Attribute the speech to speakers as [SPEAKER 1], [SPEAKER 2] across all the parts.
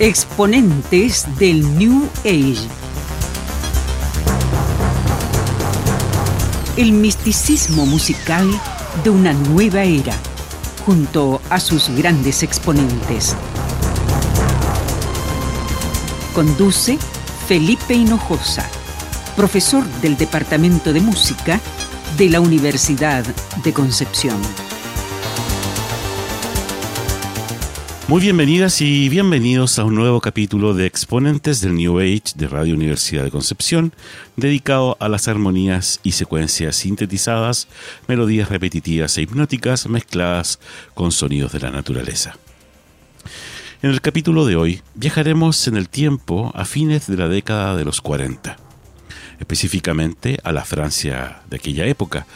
[SPEAKER 1] Exponentes del New Age. El misticismo musical de una nueva era, junto a sus grandes exponentes. Conduce Felipe Hinojosa, profesor del Departamento de Música de la Universidad de Concepción.
[SPEAKER 2] Muy bienvenidas y bienvenidos a un nuevo capítulo de Exponentes del New Age de Radio Universidad de Concepción, dedicado a las armonías y secuencias sintetizadas, melodías repetitivas e hipnóticas mezcladas con sonidos de la naturaleza. En el capítulo de hoy viajaremos en el tiempo a fines de la década de los 40, específicamente a la Francia de aquella época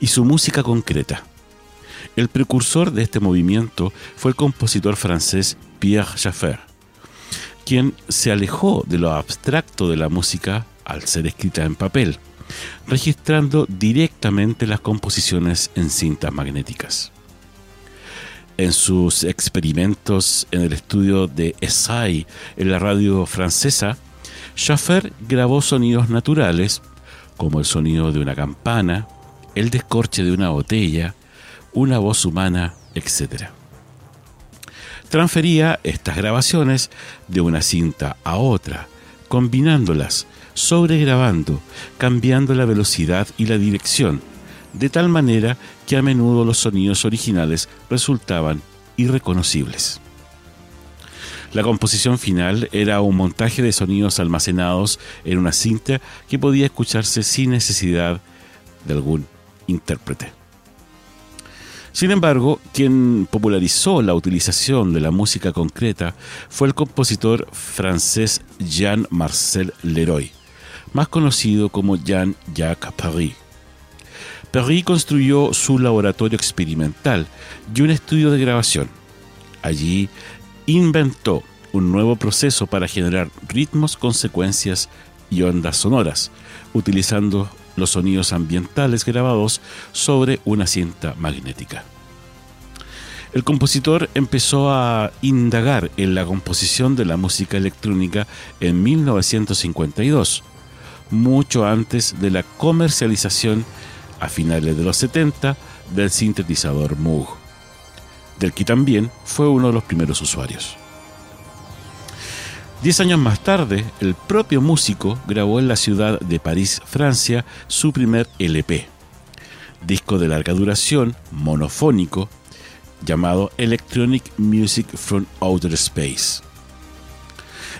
[SPEAKER 2] y su música concreta el precursor de este movimiento fue el compositor francés Pierre Schaeffer, quien se alejó de lo abstracto de la música al ser escrita en papel, registrando directamente las composiciones en cintas magnéticas. En sus experimentos en el estudio de Essay en la radio francesa, Schaffer grabó sonidos naturales, como el sonido de una campana, el descorche de una botella, una voz humana, etc. Transfería estas grabaciones de una cinta a otra, combinándolas, sobregrabando, cambiando la velocidad y la dirección, de tal manera que a menudo los sonidos originales resultaban irreconocibles. La composición final era un montaje de sonidos almacenados en una cinta que podía escucharse sin necesidad de algún intérprete. Sin embargo, quien popularizó la utilización de la música concreta fue el compositor francés Jean-Marcel Leroy, más conocido como Jean-Jacques Paris. Paris construyó su laboratorio experimental y un estudio de grabación. Allí inventó un nuevo proceso para generar ritmos, consecuencias y ondas sonoras, utilizando los sonidos ambientales grabados sobre una cinta magnética. El compositor empezó a indagar en la composición de la música electrónica en 1952, mucho antes de la comercialización a finales de los 70 del sintetizador Moog, del que también fue uno de los primeros usuarios. Diez años más tarde, el propio músico grabó en la ciudad de París, Francia, su primer LP, disco de larga duración, monofónico, llamado Electronic Music from Outer Space.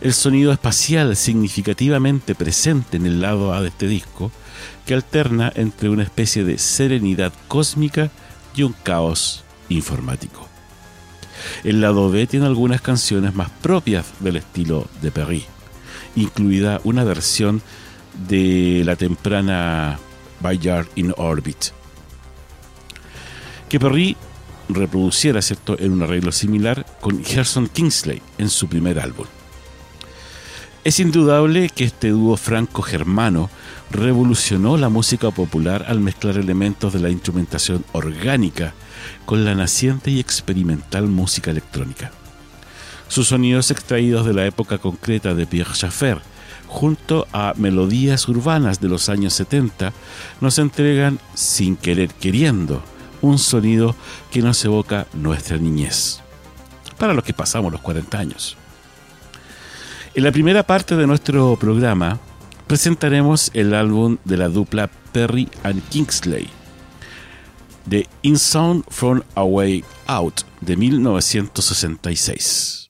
[SPEAKER 2] El sonido espacial significativamente presente en el lado A de este disco, que alterna entre una especie de serenidad cósmica y un caos informático. El lado B tiene algunas canciones más propias del estilo de Perry, incluida una versión de la temprana Bayard in Orbit, que Perry reproduciera ¿cierto? en un arreglo similar con Gerson Kingsley en su primer álbum. Es indudable que este dúo franco-germano revolucionó la música popular al mezclar elementos de la instrumentación orgánica con la naciente y experimental música electrónica. Sus sonidos extraídos de la época concreta de Pierre Schaeffer, junto a melodías urbanas de los años 70, nos entregan, sin querer queriendo, un sonido que nos evoca nuestra niñez, para los que pasamos los 40 años. En la primera parte de nuestro programa presentaremos el álbum de la dupla Perry and Kingsley, The In Sound From Away Out, de 1966.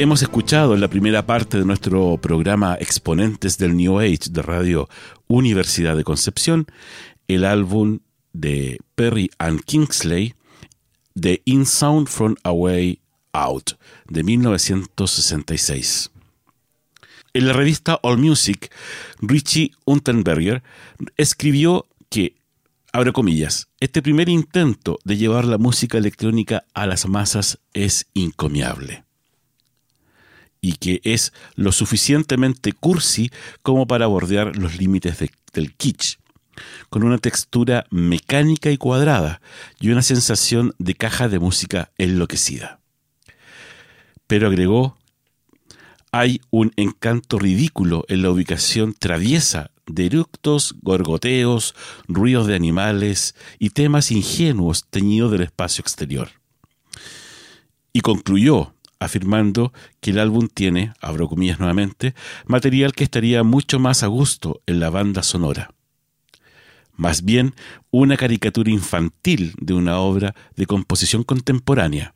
[SPEAKER 2] Hemos escuchado en la primera parte de nuestro programa Exponentes del New Age de Radio Universidad de Concepción el álbum de Perry and Kingsley, The In Sound from Away Out, de 1966. En la revista All Music, Richie Unterberger escribió que, abre comillas, este primer intento de llevar la música electrónica a las masas es encomiable y que es lo suficientemente cursi como para bordear los límites del kitsch, con una textura mecánica y cuadrada y una sensación de caja de música enloquecida. pero agregó, hay un encanto ridículo en la ubicación traviesa de eructos, gorgoteos, ruidos de animales y temas ingenuos teñidos del espacio exterior. Y concluyó afirmando que el álbum tiene, abro comillas nuevamente, material que estaría mucho más a gusto en la banda sonora. Más bien una caricatura infantil de una obra de composición contemporánea.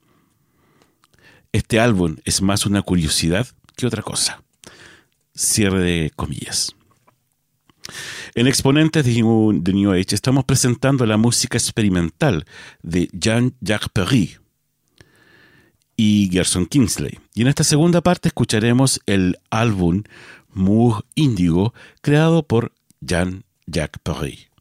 [SPEAKER 2] Este álbum es más una curiosidad que otra cosa. Cierre de comillas. En Exponentes de New, Age estamos presentando la música experimental de Jean-Jacques Perry y Gerson Kingsley. Y en esta segunda parte escucharemos el álbum Moore Indigo creado por Jean-Jacques Perry.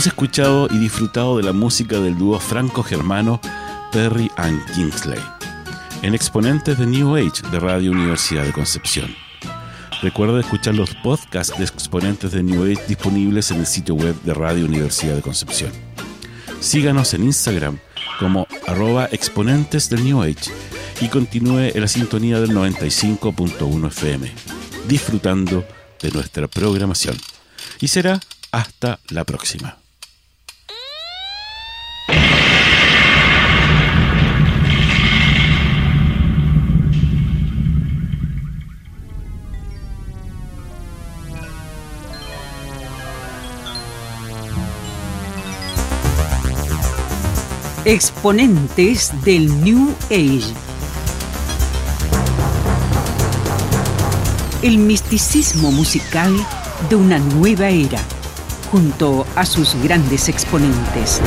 [SPEAKER 2] Hemos escuchado y disfrutado de la música del dúo franco-germano Perry and Kingsley, en exponentes de New Age de Radio Universidad de Concepción. Recuerda escuchar los podcasts de exponentes de New Age disponibles en el sitio web de Radio Universidad de Concepción. Síganos en Instagram como arroba exponentes del New Age y continúe en la sintonía del 95.1 FM, disfrutando de nuestra programación. Y será hasta la próxima.
[SPEAKER 1] Exponentes del New Age. El misticismo musical de una nueva era junto a sus grandes exponentes.